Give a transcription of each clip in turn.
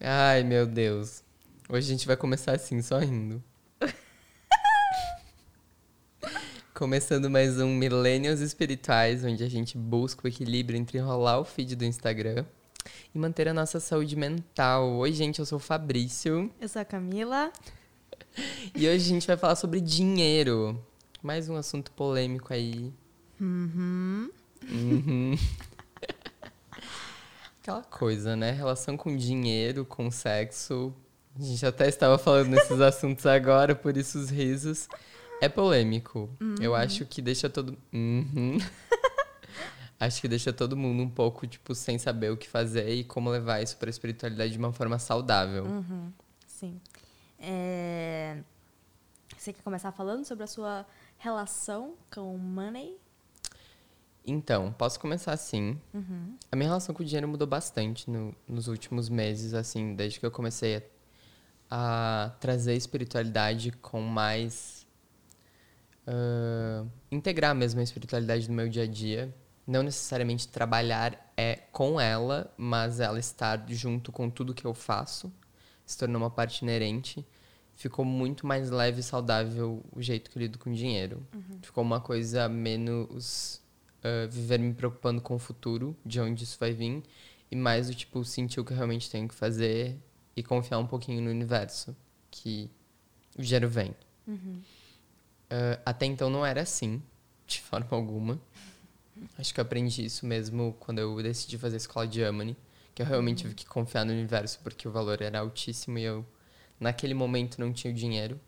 Ai, meu Deus. Hoje a gente vai começar assim, só rindo. Começando mais um Millennials Espirituais, onde a gente busca o equilíbrio entre enrolar o feed do Instagram e manter a nossa saúde mental. Oi, gente, eu sou o Fabrício. Eu sou a Camila. E hoje a gente vai falar sobre dinheiro. Mais um assunto polêmico aí. Uhum. Uhum. Aquela coisa, né? Relação com dinheiro, com sexo. A gente até estava falando nesses assuntos agora, por isso os risos. É polêmico. Eu acho que deixa todo. Uhum. acho que deixa todo mundo um pouco, tipo, sem saber o que fazer e como levar isso para a espiritualidade de uma forma saudável. Uhum. Sim. É... Você quer começar falando sobre a sua relação com o money? Então, posso começar assim. A minha relação com o dinheiro mudou bastante no- nos últimos meses, assim, desde que eu comecei a, a trazer espiritualidade com mais. ah, integrar mesmo a espiritualidade no meu dia a dia. Não necessariamente trabalhar é com ela, mas ela estar junto com tudo que eu faço. Se tornou uma parte inerente. Ficou muito mais leve e saudável o jeito que eu lido com dinheiro. Ficou uma coisa menos ah, viver me preocupando com o futuro, de onde isso vai vir, e mais do tipo sentir o que eu realmente tenho que fazer e confiar um pouquinho no universo, que o dinheiro vem. Ah, até então não era assim, de forma alguma. Acho que eu aprendi isso mesmo quando eu decidi fazer a escola de Amani, que eu realmente tive que confiar no universo porque o valor era altíssimo e eu, naquele momento, não tinha o dinheiro.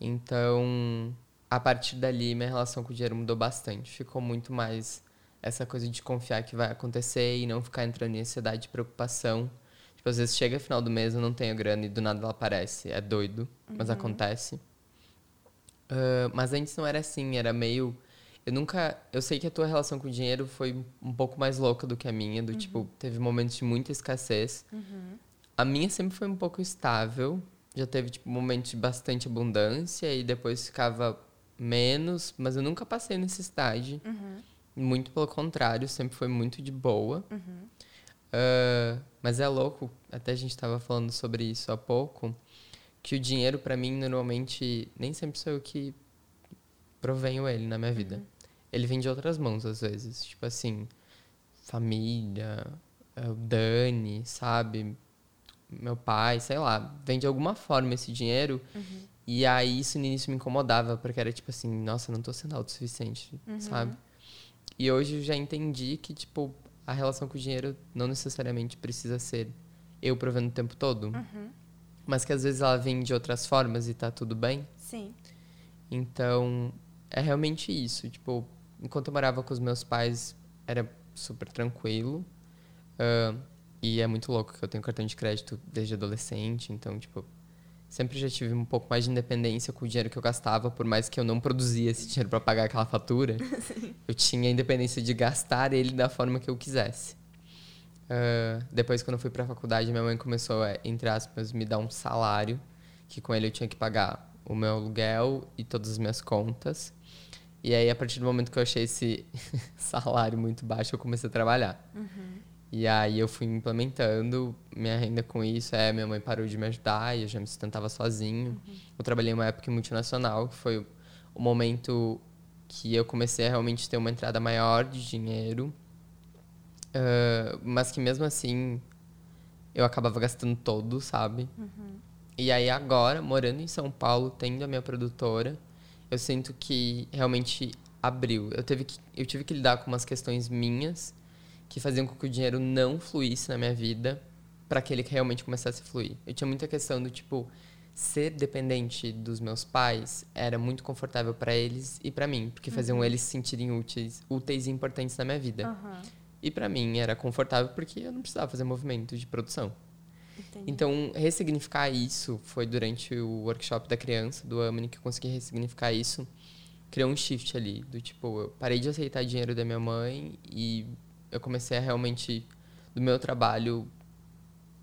Então, a partir dali, minha relação com o dinheiro mudou bastante. Ficou muito mais essa coisa de confiar que vai acontecer e não ficar entrando em ansiedade e preocupação. Tipo, às vezes chega final do mês, eu não tenho grana e do nada ela aparece. É doido, mas acontece. Ah, mas antes não era assim, era meio. Eu nunca. Eu sei que a tua relação com o dinheiro foi um pouco mais louca do que a minha, do tipo, teve momentos de muita escassez. A minha sempre foi um pouco estável. Já teve, tipo, momentos de bastante abundância e depois ficava menos, mas eu nunca passei necessidade. Muito pelo contrário, sempre foi muito de boa. Ah, mas é louco, até a gente tava falando sobre isso há pouco, que o dinheiro pra mim normalmente nem sempre sou eu que provenho ele na minha vida. Ele vem de outras mãos às vezes, tipo assim, família, é, o Dani, sabe? Meu pai, sei lá, vem de alguma forma esse dinheiro. E aí isso no início me incomodava, porque era tipo assim, nossa, não tô sendo autossuficiente, sabe? E hoje eu já entendi que, tipo, a relação com o dinheiro não necessariamente precisa ser eu provendo o tempo todo. Mas que às vezes ela vem de outras formas e tá tudo bem. Sim. Então, é realmente isso. Tipo, enquanto eu morava com os meus pais, era super tranquilo. Ah, e é muito louco que eu tenho cartão de crédito desde adolescente. Então, tipo, sempre já tive um pouco mais de independência com o dinheiro que eu gastava, por mais que eu não produzia esse dinheiro para pagar aquela fatura. eu tinha a independência de gastar ele da forma que eu quisesse. Ah, depois, quando eu fui para a faculdade, minha mãe começou a, entre aspas, me dar um salário, que com ele eu tinha que pagar o meu aluguel e todas as minhas contas. E aí, a partir do momento que eu achei esse salário muito baixo, eu comecei a trabalhar. E aí eu fui implementando minha renda com isso. É, minha mãe parou de me ajudar e eu já me sustentava sozinho. Eu trabalhei uma época em multinacional, que foi o momento que eu comecei a realmente ter uma entrada maior de dinheiro. Ah, mas que mesmo assim eu acabava gastando todo, sabe? E aí agora, morando em São Paulo, tendo a minha produtora, eu sinto que realmente abriu. Eu, teve que, eu tive que lidar com umas questões minhas que faziam com que o dinheiro não fluísse na minha vida para que ele realmente começasse a fluir. Eu tinha muita questão do tipo ser dependente dos meus pais era muito confortável para eles e para mim, porque faziam eles se sentirem úteis, úteis e importantes na minha vida. Aham. E para mim era confortável porque eu não precisava fazer movimento de produção. Entendi. Então, ressignificar isso foi durante o workshop da criança, do Amani, que eu consegui ressignificar isso. Criou um shift ali, do tipo, eu parei de aceitar dinheiro da minha mãe e eu comecei a realmente, do meu trabalho,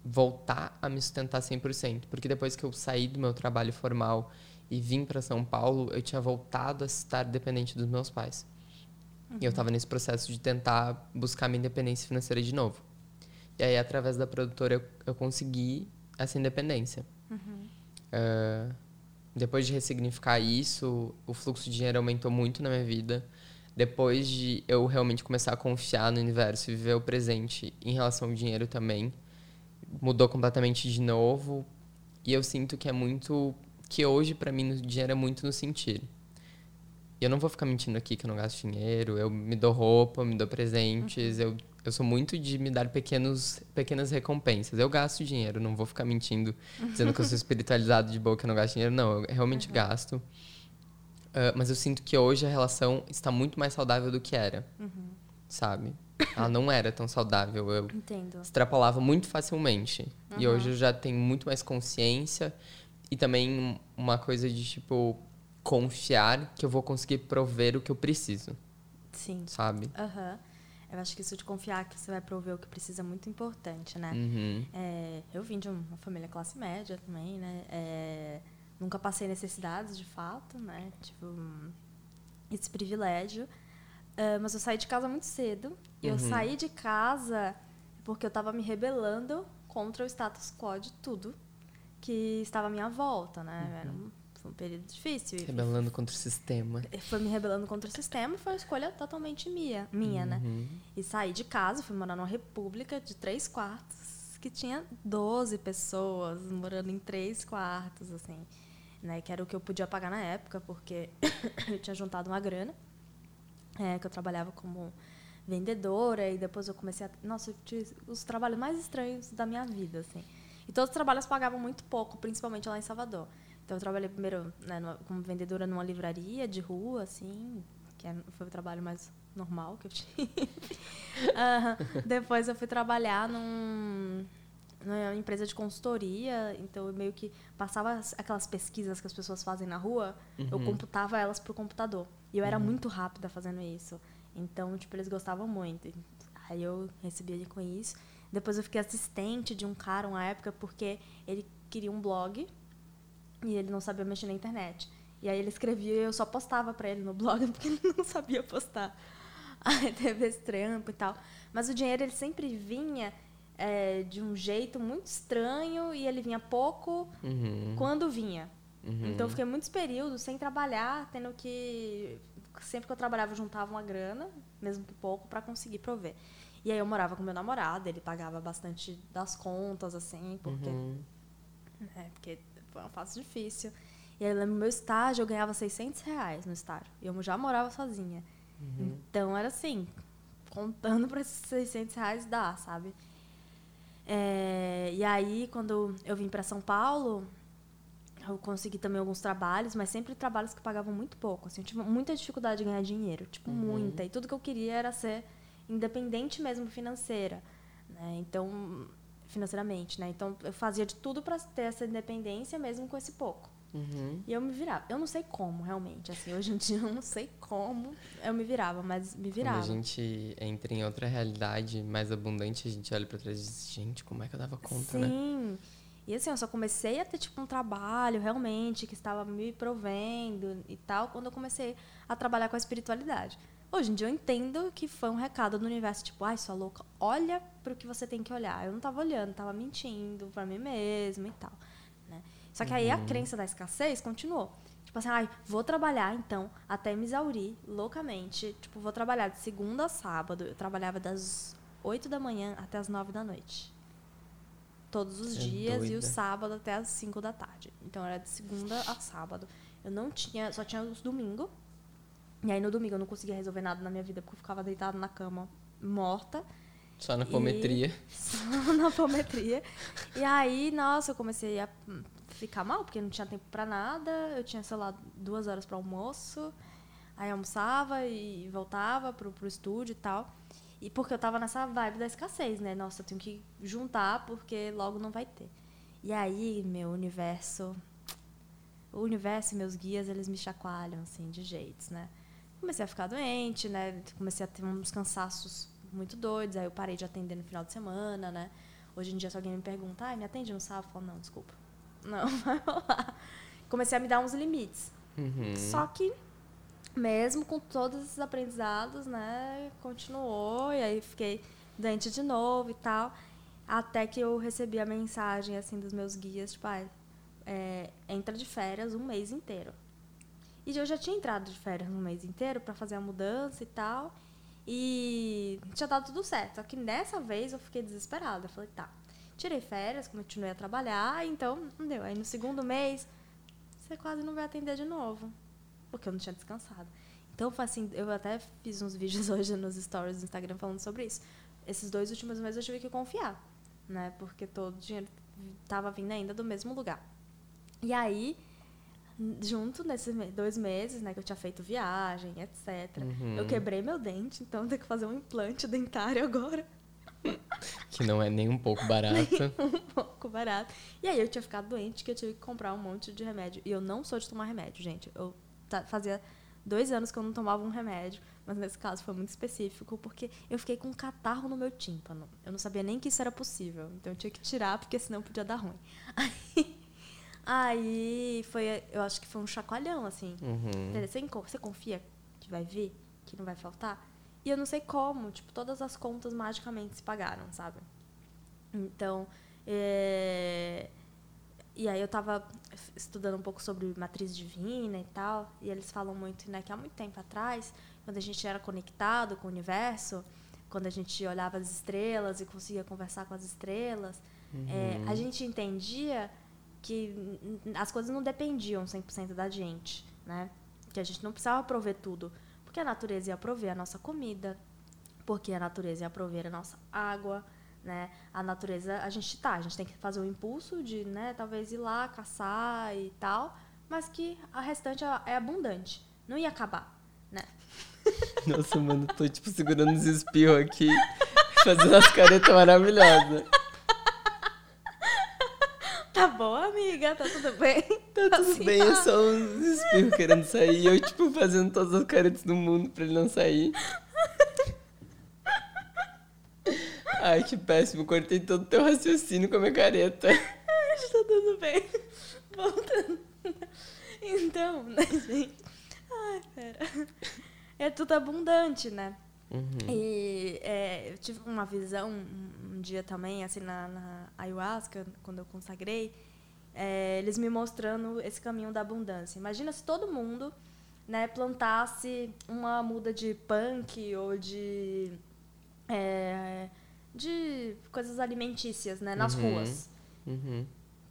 voltar a me sustentar 100%. Porque depois que eu saí do meu trabalho formal e vim para São Paulo, eu tinha voltado a estar dependente dos meus pais. E eu estava nesse processo de tentar buscar minha independência financeira de novo. E aí, através da produtora, eu, eu consegui essa independência. Uh, depois de ressignificar isso, o fluxo de dinheiro aumentou muito na minha vida. Depois de eu realmente começar a confiar no universo e viver o presente em relação ao dinheiro também, mudou completamente de novo. E eu sinto que é muito. que hoje, para mim, o dinheiro é muito no sentir. E eu não vou ficar mentindo aqui que eu não gasto dinheiro, eu me dou roupa, me dou presentes, uhum. eu, eu sou muito de me dar pequenos, pequenas recompensas. Eu gasto dinheiro, não vou ficar mentindo, dizendo que eu sou espiritualizado de boa que eu não gasto dinheiro. Não, eu realmente uhum. gasto. Uh, mas eu sinto que hoje a relação está muito mais saudável do que era. Uhum. Sabe? Ela não era tão saudável. Eu Entendo. extrapolava muito facilmente. E hoje eu já tenho muito mais consciência. E também uma coisa de, tipo, confiar que eu vou conseguir prover o que eu preciso. Sim. Sabe? Aham. Uhum. Eu acho que isso de confiar que você vai prover o que precisa é muito importante, né? Uhum. É, eu vim de uma família classe média também, né? É, nunca passei necessidades, de fato, né? Tipo, esse privilégio. Uh, mas eu saí de casa muito cedo. E uhum. eu saí de casa porque eu estava me rebelando contra o status quo de tudo que estava à minha volta, né? Uhum. Era um foi um período difícil. Rebelando contra o sistema. Foi me rebelando contra o sistema foi uma escolha totalmente minha, minha né? uhum. né? E saí de casa, fui morar numa república de três quartos, que tinha 12 pessoas morando em três quartos, assim. Né? Que era o que eu podia pagar na época, porque eu tinha juntado uma grana, é, que eu trabalhava como vendedora, e depois eu comecei a... Nossa, eu tive os trabalhos mais estranhos da minha vida, assim. E todos os trabalhos pagavam muito pouco, principalmente lá em Salvador. Então eu trabalhei primeiro né, como vendedora numa livraria de rua, assim, que é, foi o trabalho mais normal que eu tive. uh, depois eu fui trabalhar num, numa empresa de consultoria, então eu meio que passava aquelas pesquisas que as pessoas fazem na rua, uhum. eu computava elas pro computador. E eu era uhum. muito rápida fazendo isso. Então, tipo, eles gostavam muito. Aí eu recebia com isso. Depois eu fiquei assistente de um cara uma época porque ele queria um blog e ele não sabia mexer na internet. E aí ele escrevia e eu só postava para ele no blog porque ele não sabia postar. Aí teve esse trampo e tal. Mas o dinheiro ele sempre vinha é, de um jeito muito estranho e ele vinha pouco uhum. quando vinha. Uhum. Então eu fiquei muitos períodos sem trabalhar, tendo que sempre que eu trabalhava eu juntava uma grana, mesmo que pouco, para conseguir prover. E aí eu morava com meu namorado, ele pagava bastante das contas assim, porque uhum. é, porque foi uma fase difícil. E aí eu lembro meu estágio, eu ganhava 600 reais no estágio. E eu já morava sozinha. Uhum. Então era assim, contando para esses 600 reais dá, sabe? É, e aí, quando eu vim para São Paulo, eu consegui também alguns trabalhos, mas sempre trabalhos que pagavam muito pouco. Assim, eu tive muita dificuldade de ganhar dinheiro, tipo, uhum. muita. E tudo que eu queria era ser independente mesmo financeira. Né? Então, financeiramente, né? Então eu fazia de tudo para ter essa independência mesmo com esse pouco. Uhum. E eu me virava. Eu não sei como, realmente. Assim, hoje em dia eu não sei como eu me virava, mas me virava. Quando a gente entra em outra realidade mais abundante, a gente olha para trás e diz, gente, como é que eu dava conta, Sim. né? Sim. E assim, eu só comecei a ter tipo um trabalho realmente que estava me provendo e tal, quando eu comecei a trabalhar com a espiritualidade. Hoje em dia eu entendo que foi um recado do universo, tipo, ai, sua louca, olha para o que você tem que olhar. Eu não estava olhando, estava mentindo para mim mesma e tal. Só que aí a uhum. crença da escassez continuou. Tipo assim, ai, vou trabalhar então até me exaurir loucamente. Tipo, vou trabalhar de segunda a sábado. Eu trabalhava das 8 da manhã até as 9 da noite. Todos os é dias doida. e o sábado até as 5 da tarde. Então era de segunda a sábado. Eu não tinha, só tinha os domingos e aí no domingo eu não conseguia resolver nada na minha vida porque eu ficava deitada na cama morta. Só na pometria. Só na pometria. e aí, nossa, eu comecei a ficar mal, porque não tinha tempo para nada. Eu tinha, sei lá, duas horas para almoço. Aí almoçava e voltava pro, pro estúdio e tal. E porque eu tava nessa vibe da escassez, né? Nossa, eu tenho que juntar porque logo não vai ter. E aí, meu universo. O universo e meus guias, eles me chacoalham, assim, de jeitos, né? comecei a ficar doente, né? Comecei a ter uns cansaços muito doidos. Aí eu parei de atender no final de semana, né? Hoje em dia, se alguém me pergunta, ah, me atende no sábado? Eu falo, não, desculpa. Não, vai rolar. Comecei a me dar uns limites. Uhum. Só que, mesmo com todos esses aprendizados, né? Continuou. E aí fiquei doente de novo e tal. Até que eu recebi a mensagem, assim, dos meus guias, tipo, ah, é, entra de férias um mês inteiro. E eu já tinha entrado de férias um mês inteiro para fazer a mudança e tal. E tinha dado tudo certo. Só que nessa vez eu fiquei desesperada. Eu falei, tá, tirei férias, continuei a trabalhar, então não deu. Aí no segundo mês, você quase não vai atender de novo. Porque eu não tinha descansado. Então, foi assim, eu até fiz uns vídeos hoje nos stories do Instagram falando sobre isso. Esses dois últimos meses eu tive que confiar, né? Porque todo o dinheiro estava vindo ainda do mesmo lugar. E aí, junto nesses dois meses, né, que eu tinha feito viagem, etc. Uhum. Eu quebrei meu dente, então eu tenho que fazer um implante dentário agora. Que não é nem um pouco barato. nem um pouco barato. E aí eu tinha ficado doente que eu tive que comprar um monte de remédio. E eu não sou de tomar remédio, gente. Eu fazia dois anos que eu não tomava um remédio. Mas nesse caso foi muito específico, porque eu fiquei com um catarro no meu tímpano. Eu não sabia nem que isso era possível. Então eu tinha que tirar, porque senão podia dar ruim. Aí, aí foi, eu acho que foi um chacoalhão, assim. Uhum. Você, você confia que vai vir? Que não vai faltar? E eu não sei como, tipo, todas as contas magicamente se pagaram, sabe? Então, é... e aí eu tava estudando um pouco sobre matriz divina e tal, e eles falam muito, né, que há muito tempo atrás, quando a gente era conectado com o universo, quando a gente olhava as estrelas e conseguia conversar com as estrelas, uhum. é, a gente entendia que as coisas não dependiam 100% da gente, né? Que a gente não precisava prover tudo. Porque a natureza ia prover a nossa comida, porque a natureza ia prover a nossa água, né? A natureza, a gente tá, a gente tem que fazer o impulso de, né, talvez ir lá caçar e tal, mas que a restante é, é abundante, não ia acabar, né? Nossa, mano, tô tipo segurando os espirros aqui, fazendo as caretas maravilhosas. Tá bom, amiga, tá tudo bem? Tá tudo assim, bem, é só uns espirros querendo sair. Eu, tipo, fazendo todas as caretas do mundo pra ele não sair. Ai, que péssimo. Cortei todo o teu raciocínio com a minha careta. Tá tudo bem. Voltando. Então, né, gente? Ai, pera. É tudo abundante, né? Uhum. E é, eu tive uma visão um, um dia também, assim, na, na, ayahuasca, quando eu consagrei, é, eles me mostrando esse caminho da abundância. Imagina se todo mundo né, plantasse uma muda de punk ou de, é, de coisas alimentícias né, nas uhum. ruas. Uhum.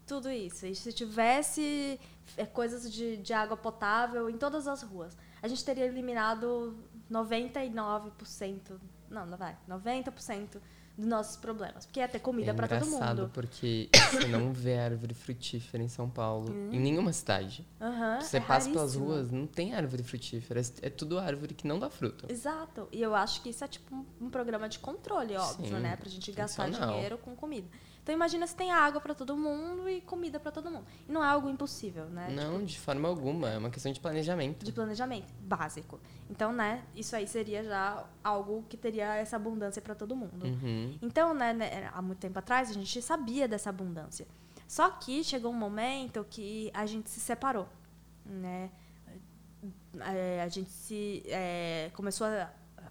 Tudo isso. E se tivesse é, coisas de, de água potável em todas as ruas, a gente teria eliminado 99%, não, não vai, 90% dos nossos problemas. Porque ia ter comida é para todo mundo. engraçado porque você não vê árvore frutífera em São Paulo, hum. em nenhuma cidade. Uhum, você é passa pelas ruas, não tem árvore frutífera, é tudo árvore que não dá fruto. Exato. E eu acho que isso é tipo um, um programa de controle, óbvio, Sim, né? Pra gente gastar dinheiro com comida. Então imagina se tem água para todo mundo e comida para todo mundo. E não é algo impossível, né? Não, tipo, de forma alguma. É uma questão de planejamento. De planejamento básico. Então, né, isso aí seria já algo que teria essa abundância para todo mundo. Uhum. Então, né, né, há muito tempo atrás a gente sabia dessa abundância. Só que chegou um momento que a gente se separou, né? É, a gente se é, começou a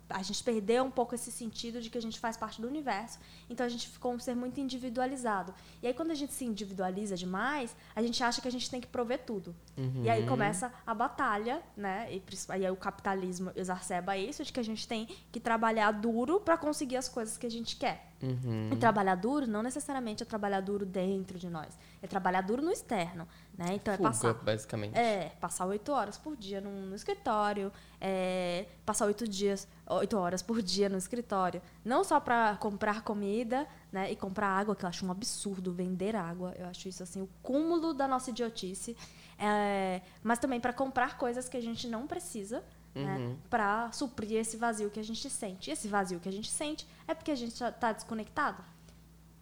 a gente perdeu um pouco esse sentido de que a gente faz parte do universo. Então a gente ficou um ser muito individualizado. E aí quando a gente se individualiza demais, a gente acha que a gente tem que prover tudo. Uhum. E aí começa a batalha, né? E aí o capitalismo exacerba isso de que a gente tem que trabalhar duro para conseguir as coisas que a gente quer. Uhum. E trabalhar duro não necessariamente é trabalhar duro dentro de nós, é trabalhar duro no externo, né? Então Fuga, é passar, basicamente. É passar oito horas por dia no, no escritório, é, passar oito dias, oito horas por dia no escritório, não só para comprar comida, né? E comprar água, que eu acho um absurdo vender água, eu acho isso assim o cúmulo da nossa idiotice, é, mas também para comprar coisas que a gente não precisa né? Uhum. Para suprir esse vazio que a gente sente. E esse vazio que a gente sente é porque a gente está desconectado.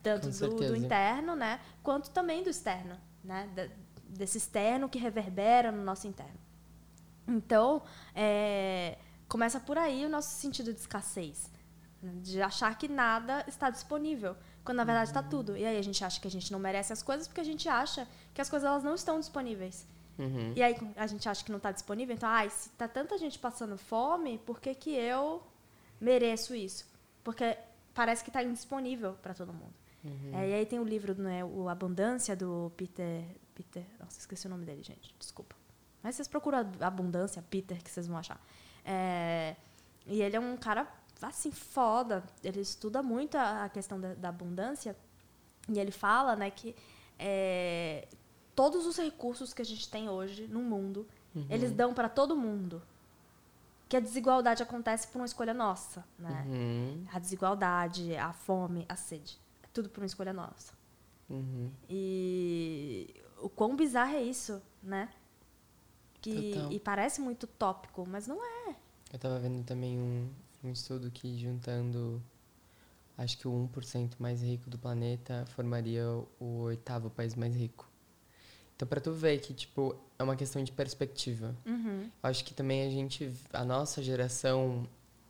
Tanto do, do, interno, né? Quanto também do externo, né? desse externo que reverbera no nosso interno. Então, é, começa por aí o nosso sentido de escassez. Né? De achar que nada está disponível, quando na verdade está tudo. E aí a gente acha que a gente não merece as coisas porque a gente acha que as coisas elas não estão disponíveis. Uhum. E aí a gente acha que não está disponível, então, ai, se tá tanta gente passando fome, por que, que eu mereço isso? Porque parece que está indisponível para todo mundo. Uhum. É, e aí tem o livro, né, o Abundância, do Peter... Peter... Nossa, esqueci o nome dele, gente. Desculpa. Mas vocês procuram Abundância, Peter, que vocês vão achar. É, e ele é um cara, assim, foda. Ele estuda muito a, questão da, da abundância. E ele fala, né, que é, todos os recursos que a gente tem hoje no mundo, uhum. eles dão para todo mundo. Que a desigualdade acontece por uma escolha nossa, né? Uhum. A desigualdade, a fome, a sede, é tudo por uma escolha nossa. Uhum. E o quão bizarro é isso, né? Que, e parece muito tópico, mas não é. Eu tava vendo também um, um estudo que juntando acho que o 1% mais rico do planeta formaria o oitavo país mais rico. Então, para tu ver que, tipo, é uma questão de perspectiva. Uhum. Acho que também a gente, a nossa geração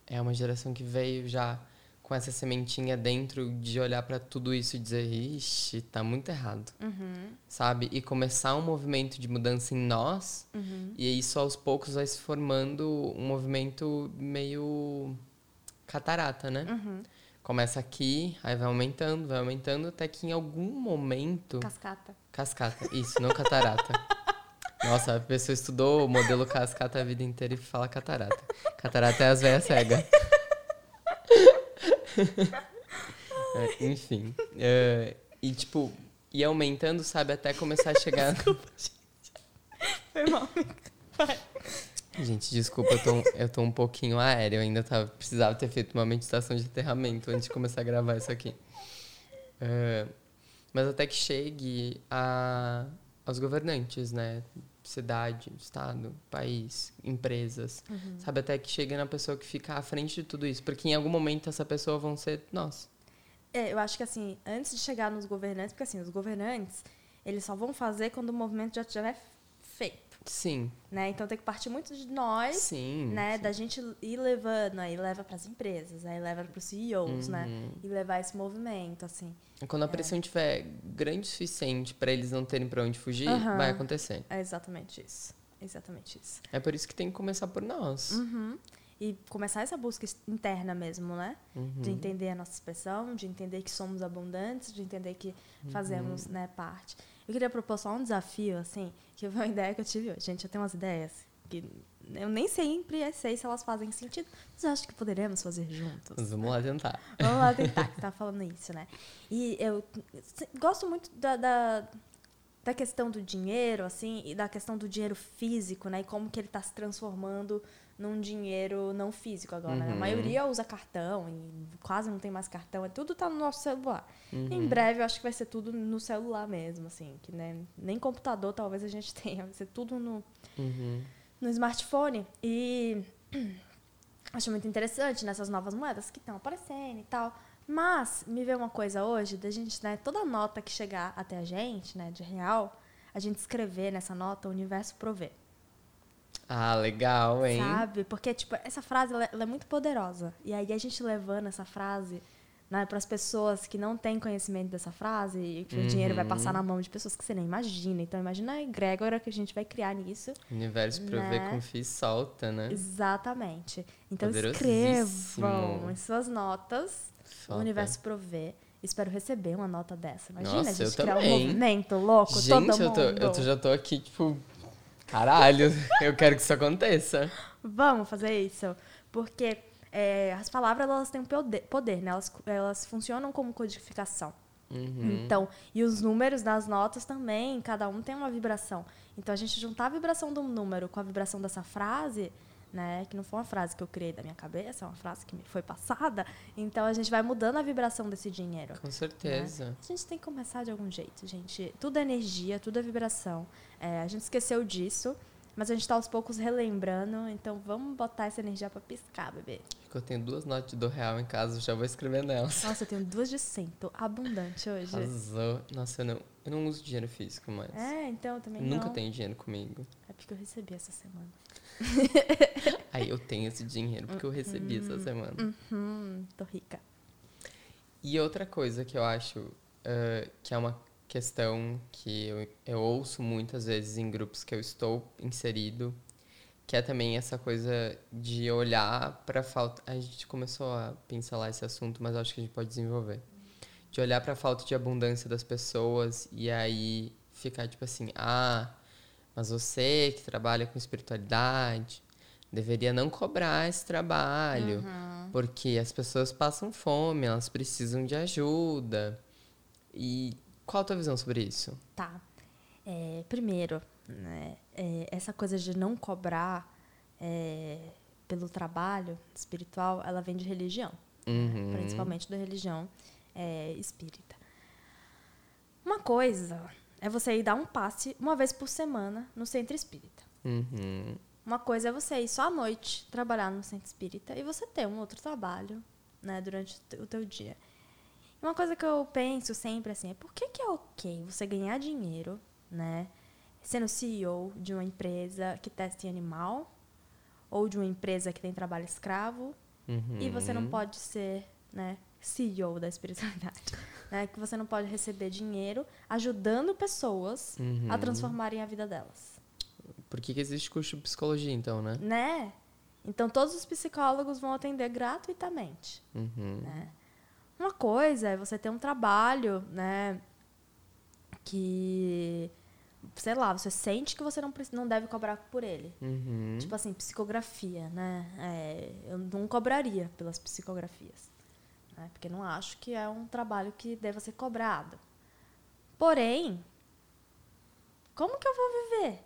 é uma geração que veio já com essa sementinha dentro de olhar para tudo isso e dizer, ixi, tá muito errado. Uhum. Sabe? E começar um movimento de mudança em nós, uhum. e isso aos poucos vai se formando um movimento meio catarata, né? Uhum. Começa aqui, aí vai aumentando, vai aumentando, até que em algum momento. Cascata. Cascata, isso, não catarata. Nossa, a pessoa estudou o modelo cascata a vida inteira e fala catarata. Catarata é as velhas cegas. é, enfim. É, e tipo, e aumentando, sabe, até começar a chegar. Desculpa, gente. Foi mal. Vai. Gente, desculpa, eu tô, eu tô um pouquinho aéreo. Eu ainda tava, precisava ter feito uma meditação de aterramento antes de começar a gravar isso aqui. Uh, mas até que chegue a, aos governantes, né? Cidade, estado, país, empresas. Uhum. Sabe? Até que chegue na pessoa que fica à frente de tudo isso. Porque em algum momento essa pessoa vão ser nós. É, eu acho que assim, antes de chegar nos governantes, porque assim, os governantes, eles só vão fazer quando o movimento já estiver feito. Sim. Né? Então tem que partir muito de nós, sim, né? Sim. Da gente ir levando, aí leva para as empresas, aí leva para os CEOs, né? uhum. né? E levar esse movimento, assim. Quando a pressão estiver é. grande o suficiente para eles não terem para onde fugir, uhum. vai acontecer. É exatamente isso. Exatamente isso. É por isso que tem que começar por nós. Uhum. E começar essa busca interna mesmo, né? Uhum. De entender a nossa expressão, de entender que somos abundantes, de entender que fazemos uhum. né, parte. Eu queria propor só um desafio, assim, que foi uma ideia que eu tive hoje. Gente, eu tenho umas ideias que eu nem sempre sei se elas fazem sentido, mas eu acho que poderemos fazer juntos. Vamos lá tentar. Vamos lá tentar, que tá falando isso, né? E eu gosto muito da, da, da, questão do dinheiro, assim, e da questão do dinheiro físico, né? E como que ele está se transformando num dinheiro não físico agora. Uhum. Né? A uhum. maioria usa cartão e quase não tem mais cartão, é tudo tá no nosso celular. Uhum. Em breve eu acho que vai ser tudo no celular mesmo, assim, que né, nem computador talvez a gente tenha, vai ser tudo no, uhum. no smartphone. E acho muito interessante nessas novas moedas que estão aparecendo e tal. Mas me vê uma coisa hoje da gente, né, toda nota que chegar até a gente, né, de real, a gente escrever nessa nota o universo prover. Ah, legal, hein? Sabe? Porque, tipo, essa frase ela, ela é muito poderosa. E aí a gente levando essa frase né, para as pessoas que não têm conhecimento dessa frase e que uhum. o dinheiro vai passar na mão de pessoas que você nem imagina. Então, imagina a egrégora que a gente vai criar nisso. Universo né? prover com fio solta, né? Exatamente. Então, escrevam em suas notas Solta. o universo prover. Espero receber uma nota dessa. Imagina Nossa, a gente criar também. um movimento louco, gente, todo mundo. Eu, tô, eu já tô aqui, tipo, Caralho, eu quero que isso aconteça. Vamos fazer isso. Porque é, as palavras elas têm um poder, né? Elas, elas funcionam como codificação. Uhum. Então, e os números das notas também, cada um tem uma vibração. Então, a gente juntar a vibração do número com a vibração dessa frase, né? Que não foi uma frase que eu criei da minha cabeça, é uma frase que me foi passada. Então a gente vai mudando a vibração desse dinheiro. Com certeza. Né? A gente tem que começar de algum jeito, gente. Tudo é energia, tudo é vibração. É, a gente esqueceu disso. Mas a gente está aos poucos relembrando, então vamos botar essa energia para piscar, bebê. Eu tenho duas notas do real em casa, já vou escrever nelas. Nossa, eu tenho duas de cem, tô abundante hoje. Arrasou. Nossa, eu não, eu não uso dinheiro físico mais. É, então eu também Nunca não. tenho dinheiro comigo. É porque eu recebi essa semana. Aí eu tenho esse dinheiro porque eu recebi essa semana. Uhum, tô rica. E outra coisa que eu acho uh, que é uma questão que eu, eu ouço muitas vezes em grupos que eu estou inserido, que é também essa coisa de olhar para falta. A gente começou a pincelar esse assunto, mas acho que a gente pode desenvolver. De olhar pra falta de abundância das pessoas e aí ficar tipo assim, ah, mas você que trabalha com espiritualidade deveria não cobrar esse trabalho, Uhum. porque as pessoas passam fome, elas precisam de ajuda. E qual a tua visão sobre isso? Tá. É, primeiro, né, é, essa coisa de não cobrar é, pelo trabalho espiritual, ela vem de religião. Uhum. Principalmente da religião é, espírita. Uma coisa é você ir dar um passe uma vez por semana no centro espírita. Uhum. Uma coisa é você ir só à noite trabalhar no centro espírita e você ter um outro trabalho né, durante o te- o teu dia. Uma coisa que eu penso sempre assim é por que, que é ok você ganhar dinheiro, né, sendo CEO de uma empresa que testa em animal ou de uma empresa que tem trabalho escravo Uhum. e você não pode ser né, CEO da espiritualidade. Né, que você não pode receber dinheiro ajudando pessoas a Uhum. transformarem a vida delas. Por que, que existe curso de psicologia, então, né? Né? Então todos os psicólogos vão atender gratuitamente. Uhum. Né? Uma coisa é você ter um trabalho, né? Que, sei lá, você sente que você não, não deve cobrar por ele. Uhum. Tipo assim, psicografia, né? É, eu não cobraria pelas psicografias. Né? Porque não acho que é um trabalho que deva ser cobrado. Porém, como que eu vou viver?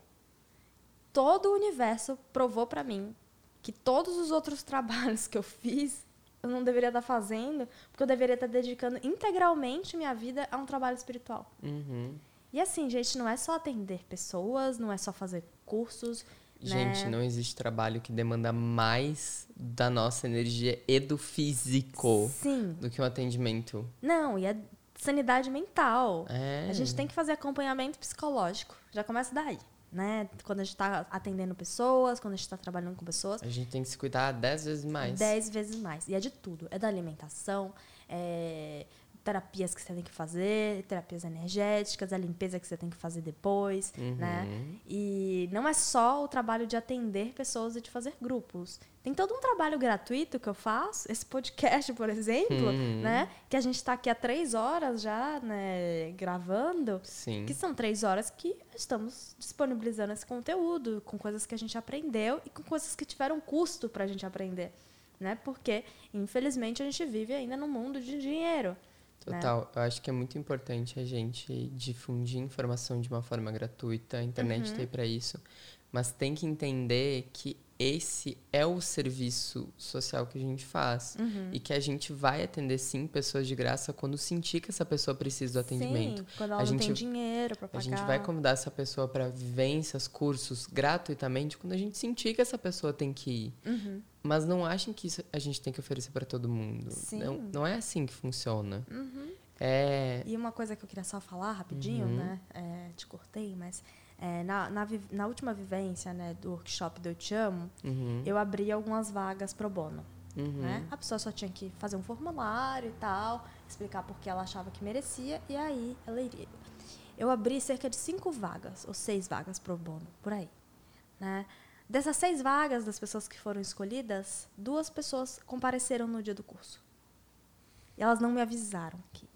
Todo o universo provou pra mim que todos os outros trabalhos que eu fiz eu não deveria estar fazendo, porque eu deveria estar dedicando integralmente minha vida a um trabalho espiritual. Uhum. E assim, gente, não é só atender pessoas, não é só fazer cursos. Gente, né? não existe trabalho que demanda mais da nossa energia e do físico Sim. do que um atendimento. Não, e a sanidade mental. É. A gente tem que fazer acompanhamento psicológico. Já começa daí, né? Quando a gente está atendendo pessoas, quando a gente está trabalhando com pessoas. A gente tem que se cuidar dez vezes mais. Dez vezes mais. E é de tudo. É da alimentação, é terapias que você tem que fazer, terapias energéticas, a limpeza que você tem que fazer depois, Uhum. né? E não é só o trabalho de atender pessoas e de fazer grupos. Tem todo um trabalho gratuito que eu faço, esse podcast, por exemplo, Uhum. né? Que a gente está aqui há três horas já, né, gravando. Sim. Que são três horas que estamos disponibilizando esse conteúdo, com coisas que a gente aprendeu e com coisas que tiveram custo para a gente aprender. Né? Porque, infelizmente, a gente vive ainda num mundo de dinheiro. Né? Total. Eu acho que é muito importante a gente difundir informação de uma forma gratuita. A internet Uhum. tem para isso. Mas tem que entender que esse é o serviço social que a gente faz. Uhum. E que a gente vai atender, sim, pessoas de graça quando sentir que essa pessoa precisa do atendimento. Sim, quando ela A não tem gente- dinheiro para A pagar. gente vai convidar essa pessoa para vivências, cursos gratuitamente quando a gente sentir que essa pessoa tem que ir. Uhum. Mas não achem que isso a gente tem que oferecer para todo mundo. Sim. Não, não é assim que funciona. Uhum. É. E uma coisa que eu queria só falar rapidinho, Uhum. né? É, te cortei, mas é, na, na, na última vivência né, do workshop do Eu Te Amo, Uhum, eu abri algumas vagas pro bono. uhum, né? A pessoa só tinha que fazer um formulário e tal, explicar por que ela achava que merecia, e aí ela iria. Eu abri cerca de cinco vagas, ou seis vagas pro bono, por aí. Né? Dessas seis vagas das pessoas que foram escolhidas, duas pessoas compareceram no dia do curso. E elas não me avisaram que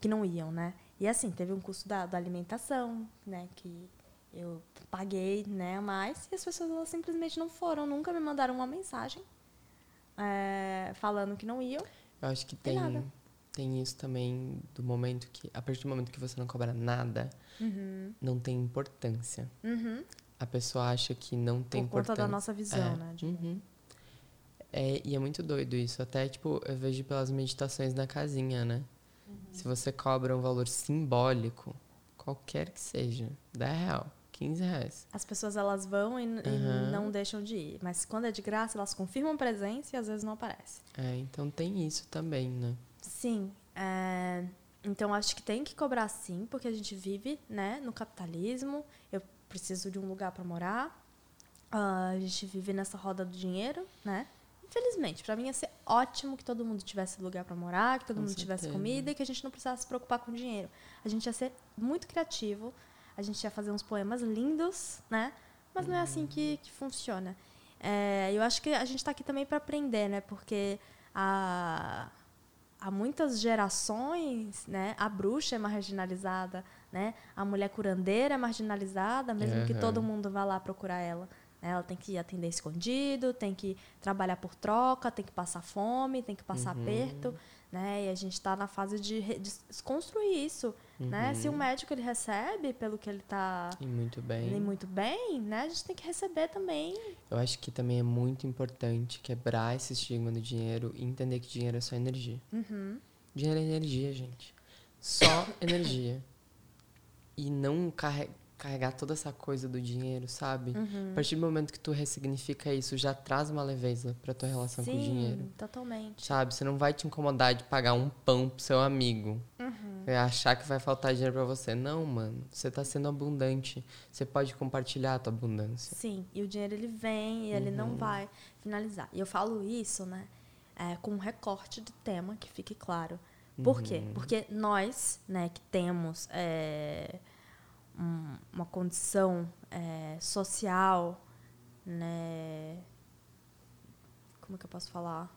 que não iam, né? E assim, teve um curso da, da alimentação, né? Que eu paguei né, a mais, e as pessoas elas simplesmente não foram, nunca me mandaram uma mensagem é, falando que não iam. Eu acho que Tem nada. tem isso também do momento que, a partir do momento que você não cobra nada, Uhum. não tem importância. Uhum. A pessoa acha que não tem Por conta importância. da nossa visão, É, né? uhum. É, e é muito doido isso. Até, tipo, eu vejo pelas meditações na casinha, né? Uhum. Se você cobra um valor simbólico, qualquer que seja, 10 real, 15 reais. As pessoas elas vão e, e Aham. não deixam de ir. Mas quando é de graça, elas confirmam presença e às vezes não aparecem. É, então tem isso também, né? Sim. é, então acho que tem que cobrar sim, porque a gente vive né, no capitalismo. Eu preciso de um lugar para morar. Ah, a gente vive nessa roda do dinheiro, né? Infelizmente, para mim ia ser ótimo que todo mundo tivesse lugar para morar, que todo Com mundo tivesse certeza. comida e que a gente não precisasse se preocupar com dinheiro. A gente ia ser muito criativo, a gente ia fazer uns poemas lindos, né? Mas não é assim que, que funciona. É, eu acho que a gente está aqui também para aprender, né? Porque a, há muitas gerações, né, a bruxa é marginalizada, né? A mulher curandeira é marginalizada, mesmo uhum. que todo mundo vá lá procurar ela. Né? Ela tem que atender escondido, tem que trabalhar por troca, tem que passar fome, tem que passar uhum. aperto né? E a gente está na fase de, de desconstruir isso, uhum. né? Se o médico ele recebe pelo que ele está e muito bem, e muito bem, né? A gente tem que receber também. Eu acho que também é muito importante quebrar esse estigma do dinheiro e entender que dinheiro é só energia. Uhum. Dinheiro é energia, gente. Só energia. E não carregar carregar toda essa coisa do dinheiro, sabe? Uhum. A partir do momento que tu ressignifica isso, já traz uma leveza pra tua relação Sim, com o dinheiro. totalmente. Sabe? Você não vai te incomodar de pagar um pão pro seu amigo. Uhum. É achar que vai faltar dinheiro pra você. Não, mano. Você tá sendo abundante. Você pode compartilhar a tua abundância. Sim. E o dinheiro, ele vem e ele não uhum. vai finalizar. E eu falo isso, né? É, com um recorte de tema, que fique claro. Por quê? Uhum. Porque nós, né, que temos... É, um, uma condição é, social, né? Como é que eu posso falar?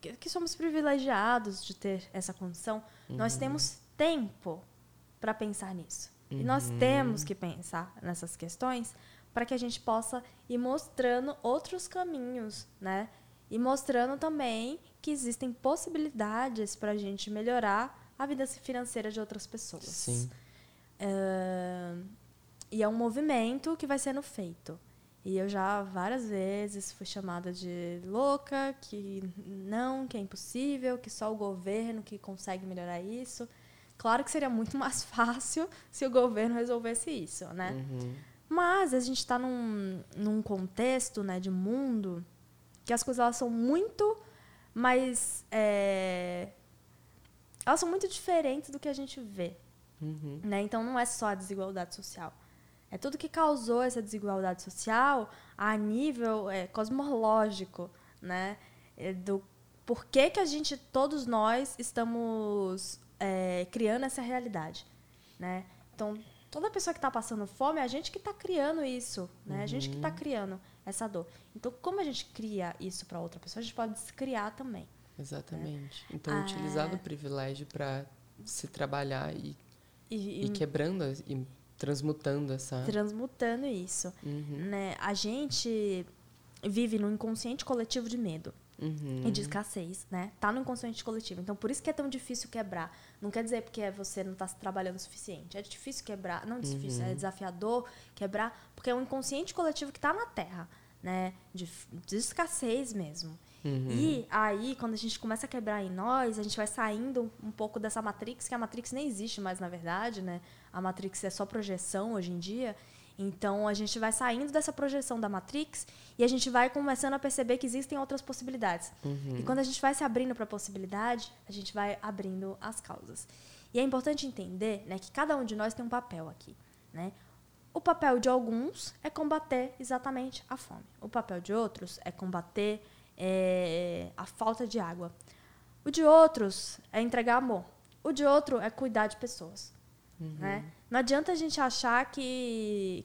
Que, que somos privilegiados de ter essa condição. Uhum. Nós temos tempo para pensar nisso. Uhum. E nós uhum. temos que pensar nessas questões para que a gente possa ir mostrando outros caminhos, né? E mostrando também que existem possibilidades para a gente melhorar a vida financeira de outras pessoas. Sim. Uh, e é um movimento que vai sendo feito. E eu já várias vezes fui chamada de louca, que não, que é impossível, que só o governo que consegue melhorar isso. Claro que seria muito mais fácil se o governo resolvesse isso, né? Uhum. Mas a gente está num, num contexto né, de mundo que as coisas elas são muito mais. É, elas são muito diferentes do que a gente vê. Uhum. Né? Então não é só a desigualdade social. É tudo que causou essa desigualdade social a nível é, cosmológico, né? É do porquê que a gente, todos nós, estamos é, criando essa realidade, né? Então, toda pessoa que está passando fome, é a gente que está criando isso, né? Uhum. A gente que está uhum. criando essa dor. Então, como a gente cria isso para outra pessoa, a gente pode descriar também. Exatamente. Né? Então, utilizar do privilégio para se trabalhar e e, e, quebrando e transmutando essa. Transmutando isso. Uhum. Né? A gente vive no inconsciente coletivo de medo. Uhum. E de escassez, né? Tá no inconsciente coletivo. Então, por isso que é tão difícil quebrar. Não quer dizer porque você não está trabalhando o suficiente. É difícil quebrar. Não é difícil, uhum. é desafiador quebrar, porque é um inconsciente coletivo que está na Terra, né? De, de escassez mesmo. Uhum. E aí, quando a gente começa a quebrar em nós, a gente vai saindo um pouco dessa Matrix, que a Matrix nem existe mais, na verdade, né? A Matrix é só projeção hoje em dia. Então, a gente vai saindo dessa projeção da Matrix e a gente vai começando a perceber que existem outras possibilidades. Uhum. E quando a gente vai se abrindo para a possibilidade, a gente vai abrindo as causas. E é importante entender né, que cada um de nós tem um papel aqui. Né? O papel de alguns é combater exatamente a fome. O papel de outros é combater é a falta de água. O de outros é entregar amor. O de outro é cuidar de pessoas. Uhum. Né? Não adianta a gente achar que,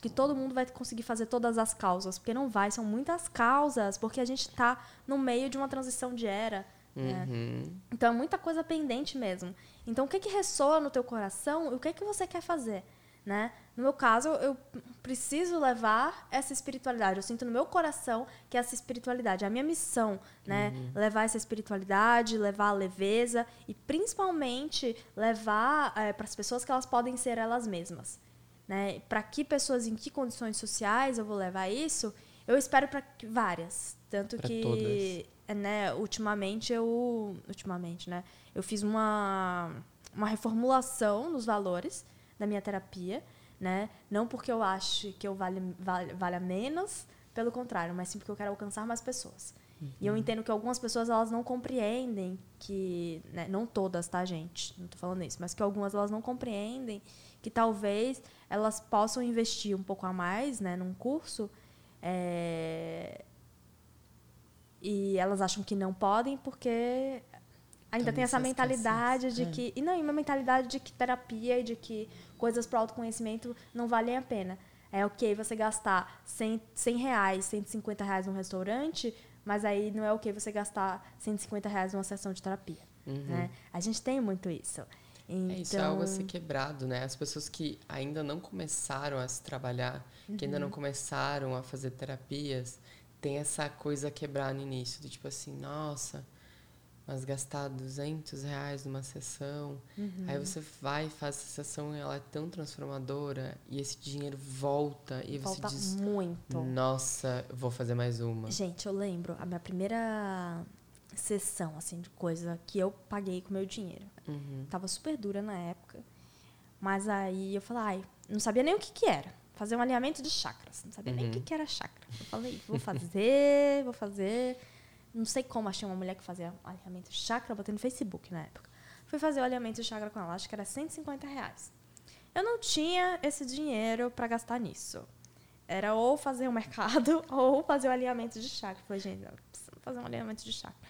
que todo mundo vai conseguir fazer todas as causas, porque não vai, são muitas causas, porque a gente está no meio de uma transição de era. Né? Uhum. Então é muita coisa pendente mesmo. Então o que, que ressoa no teu coração e o que, que você quer fazer? Né? No meu caso, eu preciso levar essa espiritualidade. Eu sinto no meu coração que essa espiritualidade é a minha missão, né? Uhum. Levar essa espiritualidade, levar a leveza e principalmente levar é, para as pessoas que elas podem ser elas mesmas, né? Para que pessoas em que condições sociais eu vou levar isso? Eu espero para várias, tanto pra que todas. né, ultimamente eu ultimamente, né? Eu fiz uma uma reformulação dos valores da minha terapia né? Não porque eu acho que eu vale, vale, valha menos, pelo contrário, mas sim porque eu quero alcançar mais pessoas. Uhum. E eu uhum. entendo que algumas pessoas elas não compreendem que, né, não todas, tá, gente? Não estou falando isso, mas que algumas elas não compreendem que talvez elas possam investir um pouco a mais, né, num curso, é... e elas acham que não podem porque ainda tem essa mentalidade de é. que e não, e uma mentalidade de que terapia e de que coisas para autoconhecimento não valem a pena. É ok você gastar 100, 100 reais, 150 reais num restaurante, mas aí não é ok você gastar 150 reais numa sessão de terapia. Uhum. Né? A gente tem muito isso. Então... É, isso é algo a ser quebrado, né? As pessoas que ainda não começaram a se trabalhar, uhum. que ainda não uhum. começaram a fazer terapias, tem essa coisa a quebrar no início, do tipo assim, nossa, mas gastar 200 reais numa sessão. Uhum. Aí você vai, faz essa sessão e ela é tão transformadora e esse dinheiro volta e volta você diz muito. Nossa, vou fazer mais uma. Gente, eu lembro a minha primeira sessão assim de coisa que eu paguei com meu dinheiro. Uhum. Tava super dura na época. Mas aí eu falei, ai, não sabia nem o que que era. Fazer um alinhamento de chakras. Não sabia uhum. nem o que, uhum. que era chakra. Eu falei, vou fazer, vou fazer. Não sei como achei uma mulher que fazia alinhamento chakra, botei no Facebook na época. Fui fazer o alinhamento de chakra com ela, acho que era 150 reais. Eu não tinha esse dinheiro para gastar nisso. Era ou fazer o mercado ou fazer o alinhamento de chakra. Falei, gente, eu preciso fazer um alinhamento de chakra.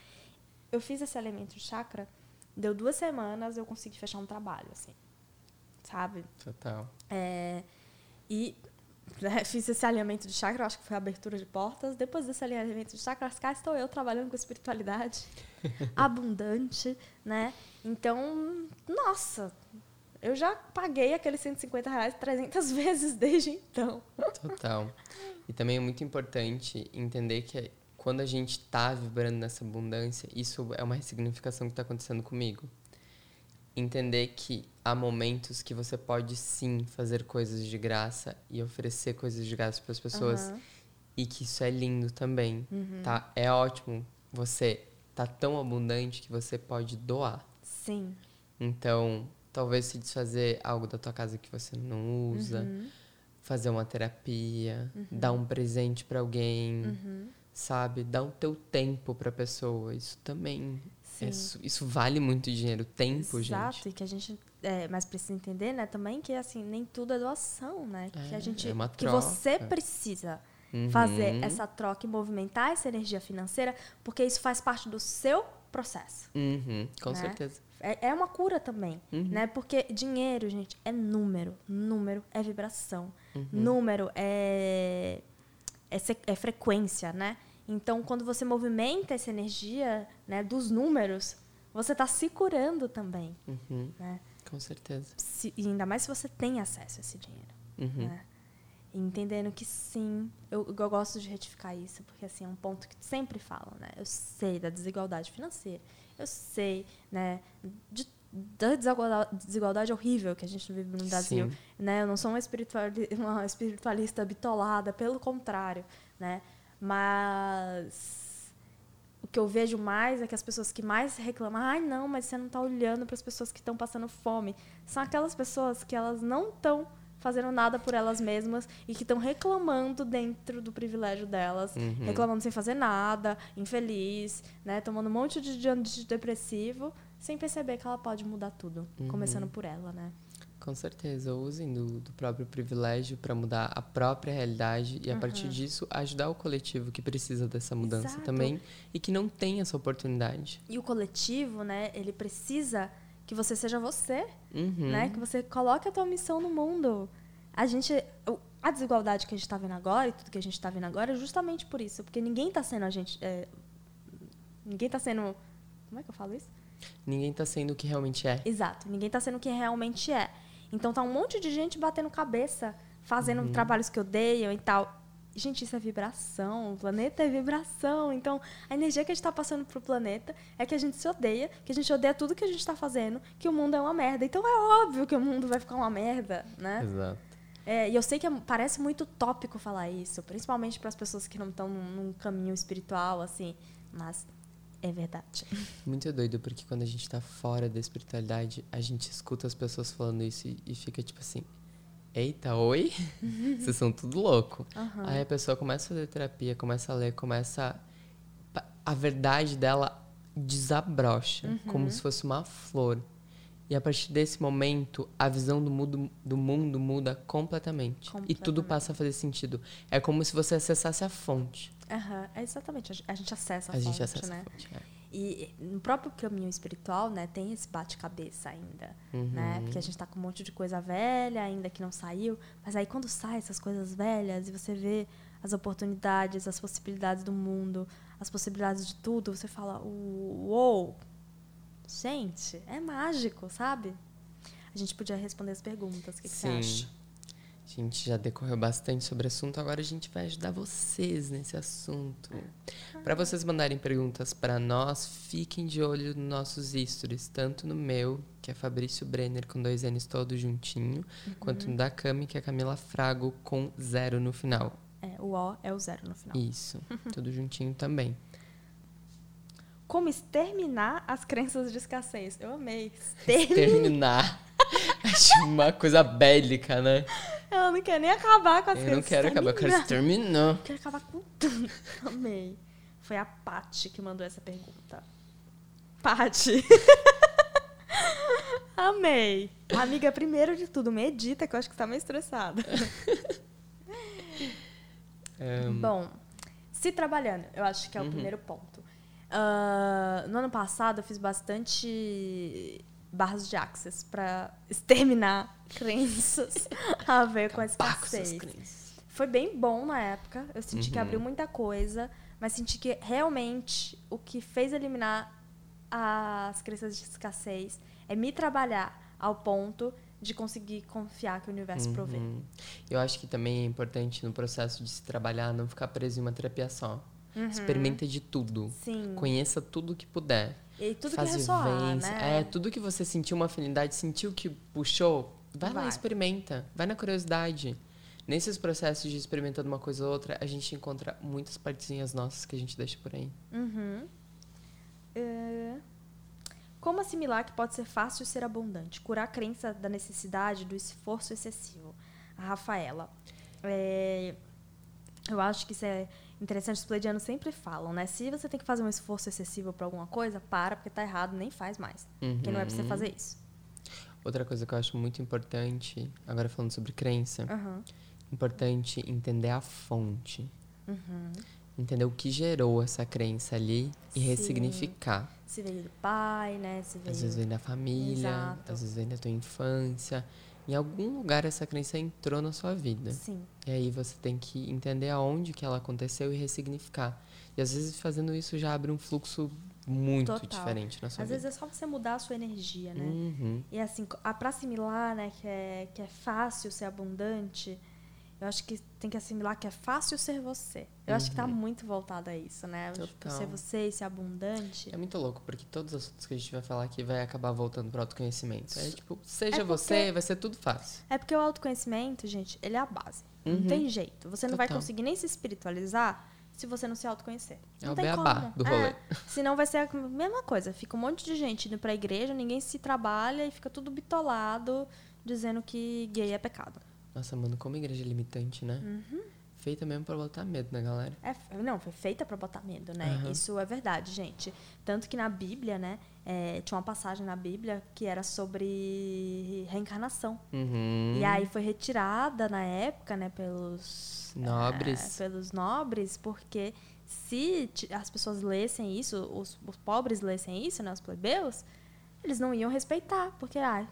Eu fiz esse alinhamento de chakra, deu duas semanas, eu consegui fechar um trabalho, assim. Sabe? Total. É, e né, fiz esse alinhamento de chakra, acho que foi a abertura de portas. Depois desse alinhamento de chakras, cá estou eu trabalhando com espiritualidade abundante, né? Então, nossa, eu já paguei aqueles 150 reais 300 vezes desde então. Total. E também é muito importante entender que quando a gente está vibrando nessa abundância, isso é uma ressignificação que está acontecendo comigo entender que há momentos que você pode sim fazer coisas de graça e oferecer coisas de graça para as pessoas uhum. e que isso é lindo também, uhum. tá? É ótimo você tá tão abundante que você pode doar. Sim. Então, talvez se desfazer algo da tua casa que você não usa, uhum. fazer uma terapia, uhum. dar um presente para alguém, uhum. sabe? Dar o teu tempo para pessoa, isso também isso, isso, vale muito dinheiro, tempo, Exato, gente. Exato, e que a gente é, mas precisa entender, né, também que assim, nem tudo é doação, né? É, que a gente é que você precisa uhum. fazer essa troca e movimentar essa energia financeira, porque isso faz parte do seu processo. Uhum, com né? certeza. É, é uma cura também, uhum. né? Porque dinheiro, gente, é número. Número é vibração. Uhum. Número é, é, é frequência, né? Então, quando você movimenta essa energia né, dos números, você está se curando também. Uhum. Né? Com certeza. Se, e ainda mais se você tem acesso a esse dinheiro. Uhum. Né? Entendendo que sim, eu, eu, gosto de retificar isso, porque assim, é um ponto que sempre falam, né? Eu sei da desigualdade financeira, eu sei, né, de, da desigualdade, horrível que a gente vive no Brasil, sim. né? Eu não sou uma, espiritualista, uma espiritualista bitolada, pelo contrário, né? Mas o que eu vejo mais é que as pessoas que mais reclamam, ai não, mas você não está olhando para as pessoas que estão passando fome, são aquelas pessoas que elas não estão fazendo nada por elas mesmas e que estão reclamando dentro do privilégio delas, uhum. reclamando sem fazer nada, infeliz, né, tomando um monte de antidepressivo, sem perceber que ela pode mudar tudo, uhum. começando por ela, né? Com certeza, usem do, do próprio privilégio para mudar a própria realidade e, a uhum. partir disso, ajudar o coletivo que precisa dessa mudança Exato. também e que não tem essa oportunidade. E o coletivo, né, ele precisa que você seja você, uhum. né, que você coloque a tua missão no mundo. A gente, a desigualdade que a gente está vendo agora e tudo que a gente está vendo agora é justamente por isso, porque ninguém está sendo a gente, é, ninguém está sendo, como é que eu falo isso? Ninguém está sendo o que realmente é. Exato, ninguém está sendo o que realmente é. Então tá um monte de gente batendo cabeça, fazendo uhum. trabalhos que odeiam e tal. Gente, isso é vibração. O planeta é vibração. Então, a energia que a gente está passando pro planeta é que a gente se odeia, que a gente odeia tudo que a gente está fazendo, que o mundo é uma merda. Então, é óbvio que o mundo vai ficar uma merda, né? Exato. É, e eu sei que é, parece muito tópico falar isso, principalmente para as pessoas que não estão num, num caminho espiritual, assim. Mas é verdade. Muito doido, porque quando a gente tá fora da espiritualidade, a gente escuta as pessoas falando isso e, e fica tipo assim: Eita, oi? Vocês são tudo louco. Uhum. Aí a pessoa começa a fazer terapia, começa a ler, começa. A, a verdade dela desabrocha, uhum. como se fosse uma flor. E a partir desse momento, a visão do mundo, do mundo muda completamente. completamente. E tudo passa a fazer sentido. É como se você acessasse a fonte. Uhum, é exatamente. A gente acessa a, a fonte, gente acessa né? A fonte, é. E no próprio caminho espiritual, né, tem esse bate-cabeça ainda, uhum. né? Porque a gente está com um monte de coisa velha ainda que não saiu, mas aí quando sai essas coisas velhas e você vê as oportunidades, as possibilidades do mundo, as possibilidades de tudo, você fala, uou, gente, é mágico, sabe? A gente podia responder as perguntas, o que, que você acha? A gente já decorreu bastante sobre o assunto, agora a gente vai ajudar vocês nesse assunto. Para vocês mandarem perguntas para nós, fiquem de olho nos nossos stories, tanto no meu, que é Fabrício Brenner com dois N's todo juntinho, uhum. quanto no da Cami, que é Camila Frago com zero no final. É, o O é o zero no final. Isso, tudo juntinho também. Como exterminar as crenças de escassez. Eu amei. Exterminar. Acho uma coisa bélica, né? Ela não quer nem acabar com as eu crenças. Eu não quero acabar, eu quero exterminar. Eu quero acabar com tudo. Amei. Foi a Paty que mandou essa pergunta. Paty. Amei. Amiga, primeiro de tudo, medita, que eu acho que tá meio estressada. Um... Bom, se trabalhando, eu acho que é o uhum. primeiro ponto. Uh, no ano passado, eu fiz bastante barras de access para exterminar crenças a ver com a escassez. Foi bem bom na época. Eu senti uhum. que abriu muita coisa, mas senti que realmente o que fez eliminar as crenças de escassez é me trabalhar ao ponto de conseguir confiar que o universo uhum. provê. Eu acho que também é importante no processo de se trabalhar não ficar preso em uma terapia só. Uhum. Experimenta de tudo. Sim. Conheça tudo que puder. E tudo Faz que ressoar, né? É, tudo que você sentiu uma afinidade, sentiu que puxou, vai, vai. lá experimenta. Vai na curiosidade. Nesses processos de experimentando uma coisa ou outra, a gente encontra muitas partezinhas nossas que a gente deixa por aí. Uhum. É... Como assimilar que pode ser fácil ser abundante? Curar a crença da necessidade do esforço excessivo. A Rafaela. É... Eu acho que isso é interessante, os pleidianos sempre falam, né? Se você tem que fazer um esforço excessivo para alguma coisa, para, porque tá errado, nem faz mais. Uhum. Porque não é pra você fazer isso. Outra coisa que eu acho muito importante, agora falando sobre crença, uhum. importante entender a fonte. Uhum. Entender o que gerou essa crença ali e Sim. ressignificar. Se veio do pai, né? Se veio... Às vezes vem da família, Exato. às vezes vem da tua infância. Em algum lugar essa crença entrou na sua vida. Sim. E aí você tem que entender aonde que ela aconteceu e ressignificar. E às vezes fazendo isso já abre um fluxo muito Total. diferente na sua Às vida. vezes é só você mudar a sua energia, né? Uhum. E assim, para assimilar, né, que é, que é fácil ser abundante, eu acho que tem que assimilar que é fácil ser você. Eu uhum. acho que tá uhum. muito voltado a isso, né? Tipo, ser você e ser abundante. É muito louco, porque todos os assuntos que a gente vai falar aqui vai acabar voltando pro autoconhecimento. É tipo, seja é você, vai ser tudo fácil. É porque o autoconhecimento, gente, ele é a base. Uhum. Não tem jeito. Você não Total. vai conseguir nem se espiritualizar se você não se autoconhecer. Não é o tem beabá como. do rolê. É, senão vai ser a mesma coisa. Fica um monte de gente indo pra igreja, ninguém se trabalha e fica tudo bitolado dizendo que gay é pecado. Nossa, mano, como igreja limitante, né? Uhum. Feita mesmo pra botar medo na galera. É, não, foi feita pra botar medo, né? Uhum. Isso é verdade, gente. Tanto que na Bíblia, né? É, tinha uma passagem na Bíblia que era sobre reencarnação. Uhum. E aí foi retirada na época, né? Pelos nobres. É, pelos nobres, porque se as pessoas lessem isso, os, os pobres lessem isso, né? Os plebeus, eles não iam respeitar, porque, ah,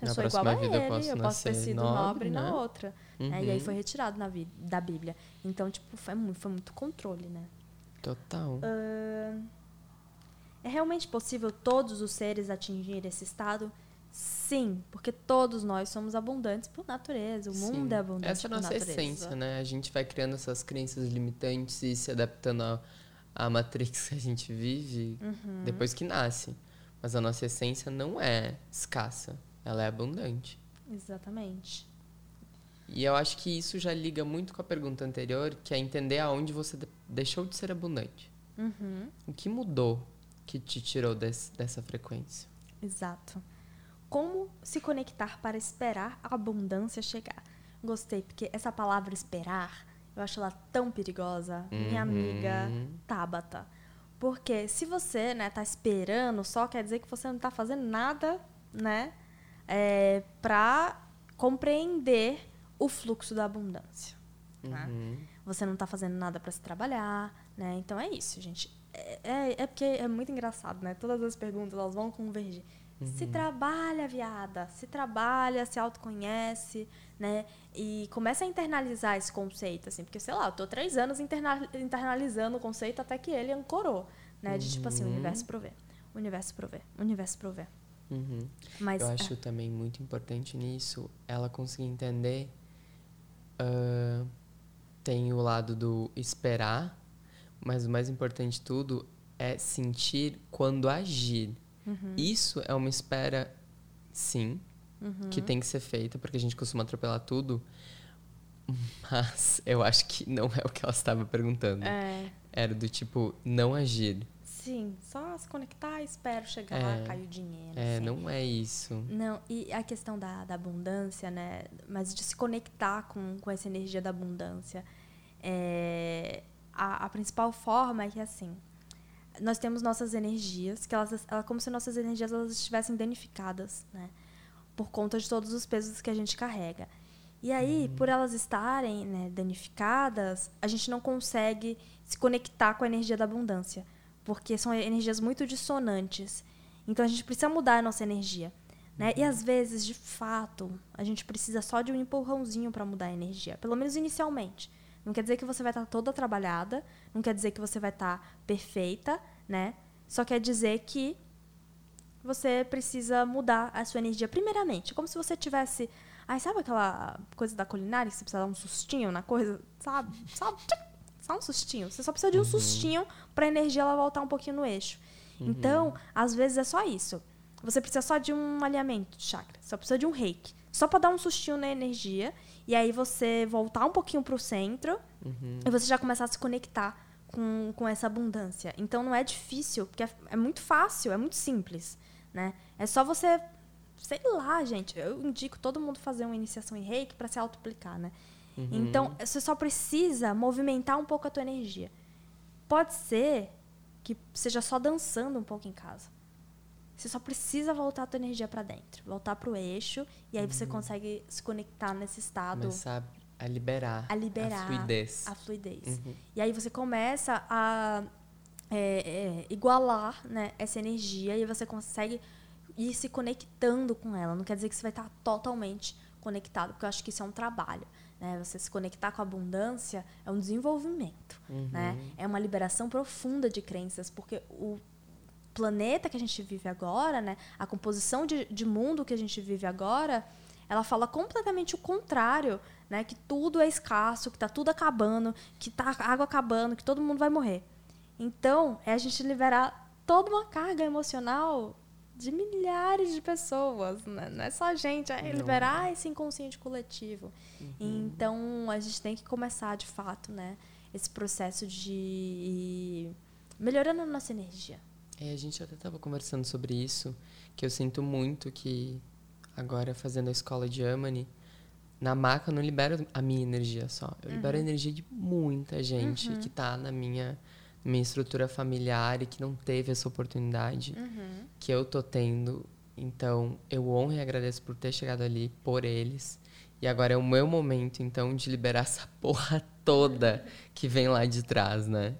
eu na sou igual a ele, eu posso, eu posso ter sido nobre, nobre né? na outra. Uhum. Né? E aí uhum. foi retirado na da Bíblia. Então, tipo, foi muito, foi muito controle, né? Total. Uh, é realmente possível todos os seres atingir esse estado? Sim, porque todos nós somos abundantes por natureza. O Sim. mundo é abundante Essa é a nossa essência, né? A gente vai criando essas crenças limitantes e se adaptando à, à matrix que a gente vive uhum. depois que nasce. Mas a nossa essência não é escassa ela é abundante. Exatamente. E eu acho que isso já liga muito com a pergunta anterior, que é entender aonde você deixou de ser abundante. Uhum. O que mudou que te tirou desse, dessa frequência? Exato. Como se conectar para esperar a abundância chegar? Gostei, porque essa palavra esperar, eu acho ela tão perigosa. Uhum. Minha amiga Tabata. Porque se você, né, tá esperando, só quer dizer que você não tá fazendo nada, né? É, para compreender o fluxo da abundância. Né? Uhum. Você não está fazendo nada para se trabalhar, né? Então é isso, gente. É, é, é, porque é muito engraçado, né? Todas as perguntas elas vão convergir. Se trabalha, viada. Se trabalha, se autoconhece, né? E começa a internalizar esse conceito, assim. Porque, sei lá, eu tô três anos interna internalizando o conceito até que ele ancorou, né? De, tipo assim, o universo provê. O universo provê. O universo provê. Uhum. Mas, Eu é. acho também muito importante nisso ela conseguir entender. ah, tem o lado do esperar, mas o mais importante de tudo é sentir quando agir. Uhum. Isso é uma espera, sim, que tem que ser feita, porque a gente costuma atropelar tudo. Mas eu acho que não é o que ela estava perguntando. É, Era do tipo, não agir. Sim, só se conectar, espero chegar, É. cair o dinheiro. É, assim. não é isso. Não, e a questão da, da abundância, né? Mas de se conectar com, com essa energia da abundância. É, a, a principal forma é que, assim, nós temos nossas energias, que elas, ela, como se nossas energias elas estivessem danificadas, né? Por conta de todos os pesos que a gente carrega. E aí, por elas estarem né, danificadas, a gente não consegue se conectar com a energia da abundância, porque são energias muito dissonantes. Então a gente precisa mudar a nossa energia. Né? E às vezes, de fato, a gente precisa só de um empurrãozinho para mudar a energia, pelo menos inicialmente. Não quer dizer que você vai estar toda trabalhada, não quer dizer que você vai estar perfeita, né? Só quer dizer que você precisa mudar a sua energia primeiramente. Como se você tivesse. Ai, sabe aquela coisa da culinária que você precisa dar um sustinho na coisa? Sabe? Sabe? Só um sustinho. Você só precisa de um sustinho para a energia ela voltar um pouquinho no eixo. Então, às vezes é só isso. Você precisa só de um alinhamento de chakra. Só precisa de um reiki. Só para dar um sustinho na energia. E aí você voltar um pouquinho pro centro. E você já começar a se conectar com, com essa abundância. Então não é difícil, porque é, é muito fácil, é muito simples. Né? É só você. Sei lá, gente. Eu indico todo mundo fazer uma iniciação em reiki para se auto-aplicar, né? Então, você só precisa movimentar um pouco a tua energia. Pode ser que seja só dançando um pouco em casa. Você só precisa voltar a tua energia para dentro, voltar pro eixo e aí você consegue se conectar nesse estado Começar a liberar. a liberar A fluidez. a fluidez. Uhum. E aí você começa a é, é, igualar né, essa energia e você consegue ir se conectando com ela. Não quer dizer que você vai estar totalmente conectado, porque eu acho que isso é um trabalho. Né? Você se conectar com a abundância é um desenvolvimento. Uhum. Né? É uma liberação profunda de crenças, porque o planeta que a gente vive agora, né, a composição de, de mundo que a gente vive agora, ela fala completamente o contrário, né, que tudo é escasso, que está tudo acabando, que tá a água acabando, que todo mundo vai morrer. Então, é a gente liberar toda uma carga emocional de milhares de pessoas, né? não é só a gente, é Não. liberar esse inconsciente coletivo. Então, a gente tem que começar, de fato, né, esse processo de melhorando a nossa energia. É, a gente até estava conversando sobre isso, que eu sinto muito que agora fazendo a escola de Amani, na maca eu não libero a minha energia só. Eu libero a energia de muita gente que tá na minha, minha estrutura familiar e que não teve essa oportunidade que eu tô tendo. Então, eu honro e agradeço por ter chegado ali por eles. E agora é o meu momento, então, de liberar essa porra toda que vem lá de trás, né?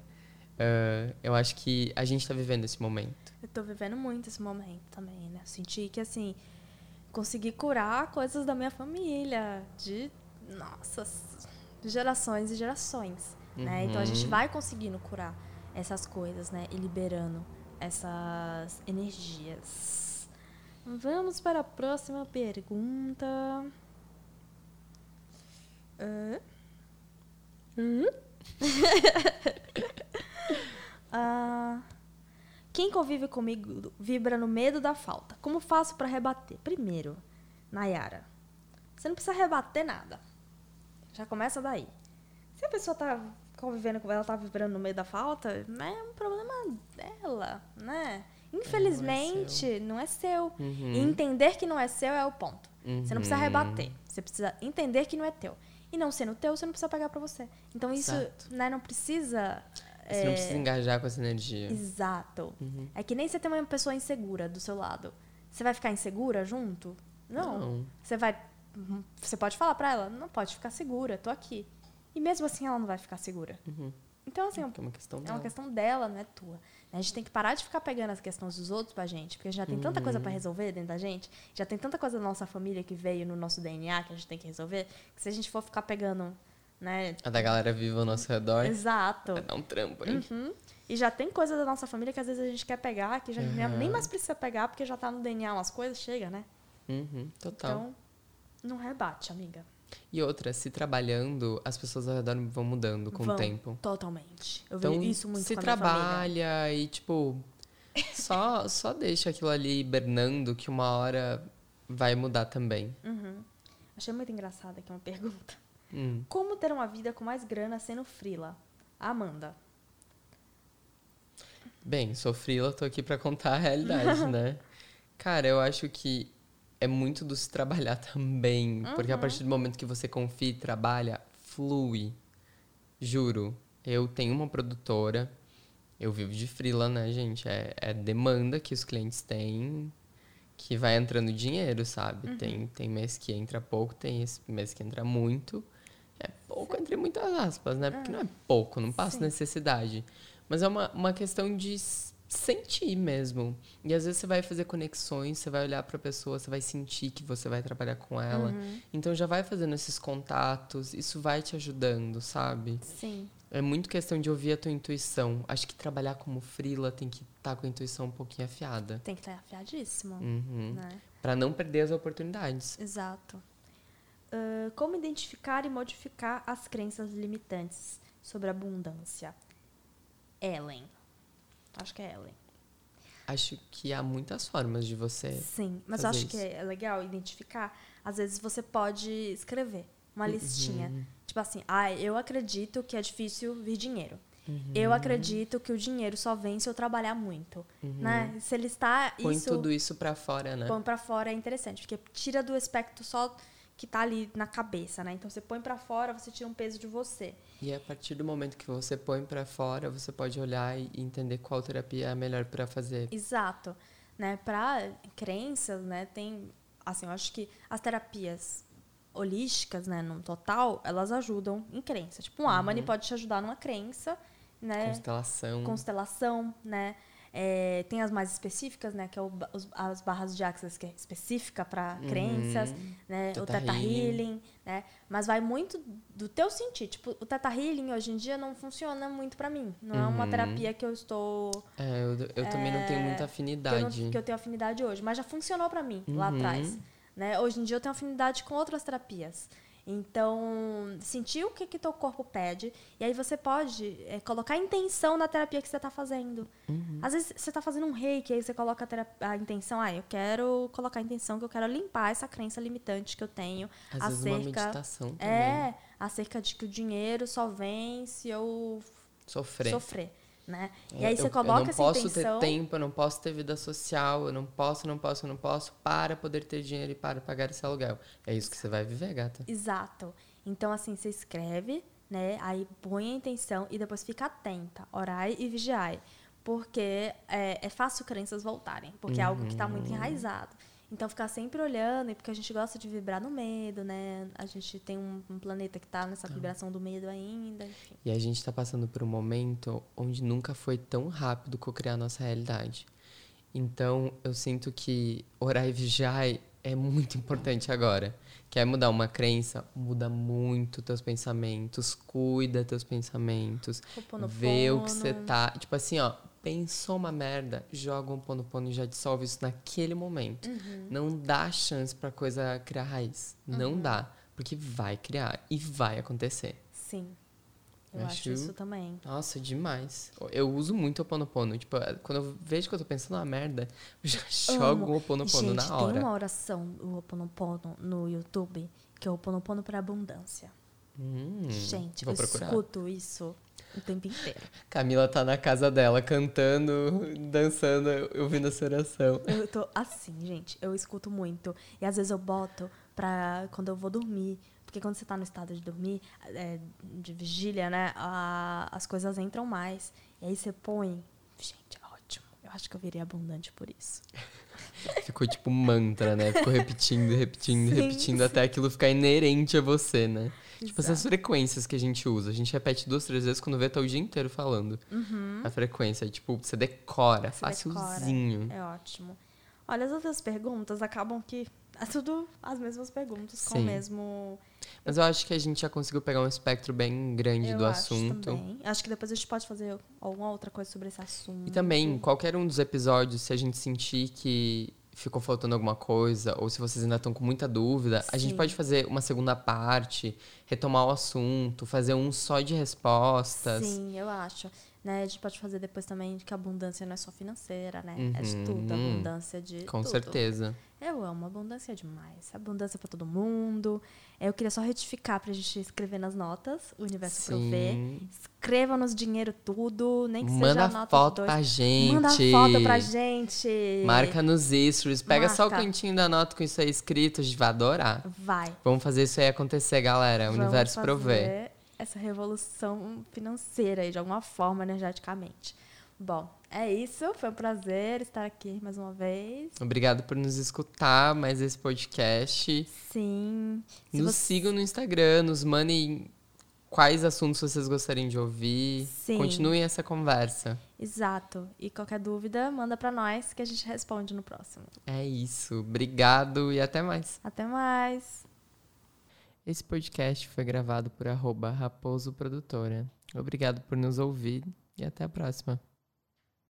Ah, eu acho que a gente tá vivendo esse momento. Eu tô vivendo muito esse momento também, né? Eu senti que, assim, consegui curar coisas da minha família, de, nossa, gerações e gerações, né? Então, a gente Uhum. vai conseguindo curar essas coisas, né? E liberando essas energias. Vamos para a próxima pergunta. Hã? Ah, quem convive comigo vibra no medo da falta. Como faço para rebater? Primeiro, Nayara, você não precisa rebater nada. Já começa daí. Se a pessoa tá convivendo com ela, tá vibrando no meio da falta, é um problema dela, né? Infelizmente, não é seu. Uhum. E entender que não é seu é o ponto. Você não precisa Uhum. rebater. Você precisa entender que não é teu. E não sendo teu, você não precisa pegar pra você. Então isso, Exato. né, não precisa. Você não precisa engajar com essa energia. Exato. É que nem você tem uma pessoa insegura do seu lado. Você vai ficar insegura junto? Não. Não. Você vai. Você pode falar pra ela, não pode ficar segura, tô aqui. E mesmo assim ela não vai ficar segura. Uhum. Então assim, É uma questão é dela. uma questão dela, não é tua. A gente tem que parar de ficar pegando as questões dos outros pra gente, porque já tem tanta coisa Uhum. pra resolver dentro da gente, já tem tanta coisa da nossa família que veio no nosso DNA que a gente tem que resolver, que se a gente for ficar pegando, né? A da galera viva ao nosso redor. Exato. Vai dar um trampo, hein? Uhum. E já tem coisa da nossa família que às vezes a gente quer pegar, que já Uhum. nem mais precisa pegar, porque já tá no DNA umas coisas, chega, né? Uhum, total. Então, não rebate, amiga. E outra, se trabalhando, as pessoas ao redor vão mudando com Vão, o tempo. Totalmente. Eu Então, vi isso muito se com a família. trabalha e, tipo, só, só deixa aquilo ali hibernando que uma hora vai mudar também. Uhum. Achei muito engraçada aqui uma pergunta. Hum. Como ter uma vida com mais grana sendo frila? Amanda. Bem, sou frila, tô aqui pra contar a realidade, né? Cara, eu acho que é muito do se trabalhar também. Porque a partir do momento que você confia e trabalha, flui. Juro. Eu tenho uma produtora, eu vivo de frila, né, gente? É, é demanda que os clientes têm que vai entrando dinheiro, sabe? Tem, tem mês que entra pouco, tem mês que entra muito. É pouco entre muitas aspas, né? Porque não é pouco, não passa necessidade. Mas é uma, uma questão de sentir mesmo. E às vezes você vai fazer conexões, você vai olhar pra pessoa, você vai sentir que você vai trabalhar com ela. Então já vai fazendo esses contatos, isso vai te ajudando, sabe? Sim. É muito questão de ouvir a tua intuição. Acho que trabalhar como frila tem que estar com a intuição um pouquinho afiada. Tem que estar afiadíssimo. Uhum. Né? Pra não perder as oportunidades. Exato. Ah, como identificar e modificar as crenças limitantes sobre abundância? Ellen. Acho que é Ellen. Acho que há muitas formas de você. Sim, mas eu acho que isso. é legal identificar. Às vezes você pode escrever Uhum. uma listinha. Tipo assim, ah, eu acredito que é difícil vir dinheiro. Uhum. Eu acredito que o dinheiro só vem se eu trabalhar muito. Né? Se ele está Uhum. Põe isso, tudo isso pra fora, né? põe pra fora é interessante, porque tira do aspecto só que tá ali na cabeça, né? Então você põe pra fora, você tira um peso de você. E a partir do momento que você põe pra fora, você pode olhar e entender qual terapia é a melhor pra fazer. Exato. Né? Para crenças, né, tem assim, eu acho que as terapias holísticas, né, no total, elas ajudam em crença. Tipo, um Amani pode te ajudar numa crença, né? Constelação. Constelação, né? É, tem as mais específicas, né? Que é o os- as barras de Axis, que é específica para crenças, né? o Teta Teta Healing. Healing, né? Mas vai muito do teu sentir. Tipo, o Teta Healing hoje em dia não funciona muito para mim. Não é uma Uhum. terapia que eu estou É, eu, eu também não tenho muita que eu, afinidade. não, que eu tenho afinidade hoje, mas já funcionou pra mim lá Uhum. atrás. Né? Hoje em dia eu tenho afinidade com outras terapias. Então, sentir o que, que teu corpo pede. E aí você pode é, colocar intenção na terapia que você está fazendo. Uhum. Às vezes você está fazendo um reiki, aí você coloca a, terap- a intenção, ah, eu quero colocar a intenção que eu quero limpar essa crença limitante que eu tenho Às vezes uma meditação também. é, acerca de que o dinheiro só vem se eu Sofrer. sofrer. Né? E Eu- aí você eu, coloca eu não essa posso intenção. ter tempo, eu não posso ter vida social, eu não posso, não posso, não posso, para poder ter dinheiro e para pagar esse aluguel. É isso que você vai viver, gata. Exato. Então, assim, você escreve, né? Aí põe a intenção e depois fica atenta. Orai e vigiai. Porque é, é fácil crenças voltarem. Porque é algo que está muito enraizado. Então, ficar sempre olhando, e porque a gente gosta de vibrar no medo, né? A gente tem um, um planeta que está nessa vibração do medo ainda. Enfim. E a gente tá passando por um momento onde nunca foi tão rápido co-criar a nossa realidade. Então, eu sinto que orar e vigiar é muito importante agora. Quer mudar uma crença? Muda muito teus pensamentos, cuida teus pensamentos, vê o que você tá. Tipo assim, ó, pensou uma merda, joga um pono e já dissolve isso naquele momento. Uhum. Não dá chance pra coisa criar raiz. Não dá. Porque vai criar e vai acontecer. Sim. Eu acho acho- isso também. Nossa, demais. Eu uso muito o Oponopono. Tipo, quando eu vejo que eu tô pensando uma merda, eu já jogo o Oponopono Gente, na hora. tem uma oração do Oponopono no YouTube, que é o Oponopono para abundância. Hum, Gente, vou eu procurar. escuto isso o tempo inteiro. Camila tá na casa dela, cantando, dançando, ouvindo essa oração. Eu tô assim, gente, eu escuto muito. E às vezes eu boto pra quando eu vou dormir. Porque quando você tá no estado de dormir, é, de vigília, né? a- as coisas entram mais. E aí você põe. Gente, é ótimo. Eu acho que eu virei abundante por isso. Ficou tipo um mantra, né? Ficou repetindo, repetindo, Sim, repetindo sim. até aquilo ficar inerente a você, né? Tipo, essas Exato. frequências que a gente usa. A gente repete duas, três vezes quando vê, tá o dia inteiro falando. A frequência. Tipo, você decora, Uhum. Você decora. facilzinho. É ótimo. Olha, as outras perguntas acabam que é tudo as mesmas perguntas, com o Sim. mesmo. Mas eu acho que a gente já conseguiu pegar um espectro bem grande Eu do acho assunto. também. Acho que depois a gente pode fazer alguma outra coisa sobre esse assunto. E também, qualquer um dos episódios, se a gente sentir que ficou faltando alguma coisa, ou se vocês ainda estão com muita dúvida, a gente Sim. pode fazer uma segunda parte, retomar o assunto, fazer um só de respostas. Sim, eu acho. Né? A gente pode fazer depois também que a abundância não é só financeira, né? É de tudo, Uhum. abundância de Com tudo. certeza. Eu amo, abundância é demais. Abundância pra todo mundo. Eu queria só retificar pra gente escrever nas notas, o universo provê. Sim. Escreva-nos dinheiro tudo, nem que seja Manda nota foto dois. pra gente. Manda foto pra gente. Marca nos stories. Pega só o Marca. cantinho da nota com isso aí escrito. A gente vai adorar. Vai. Vamos fazer isso aí acontecer, galera. O Vamos universo provê. fazer essa revolução financeira aí, de alguma forma, energeticamente. Bom, é isso. Foi um prazer estar aqui mais uma vez. Obrigado por nos escutar mais esse podcast. Sim. Se Nos você- sigam no Instagram, nos mandem quais assuntos vocês gostariam de ouvir. Sim. Continuem essa conversa. Exato. E qualquer dúvida, manda pra nós que a gente responde no próximo. É isso. Obrigado e até mais. Até mais. Esse podcast foi gravado por arroba Raposo Produtora. Obrigado por nos ouvir e até a próxima.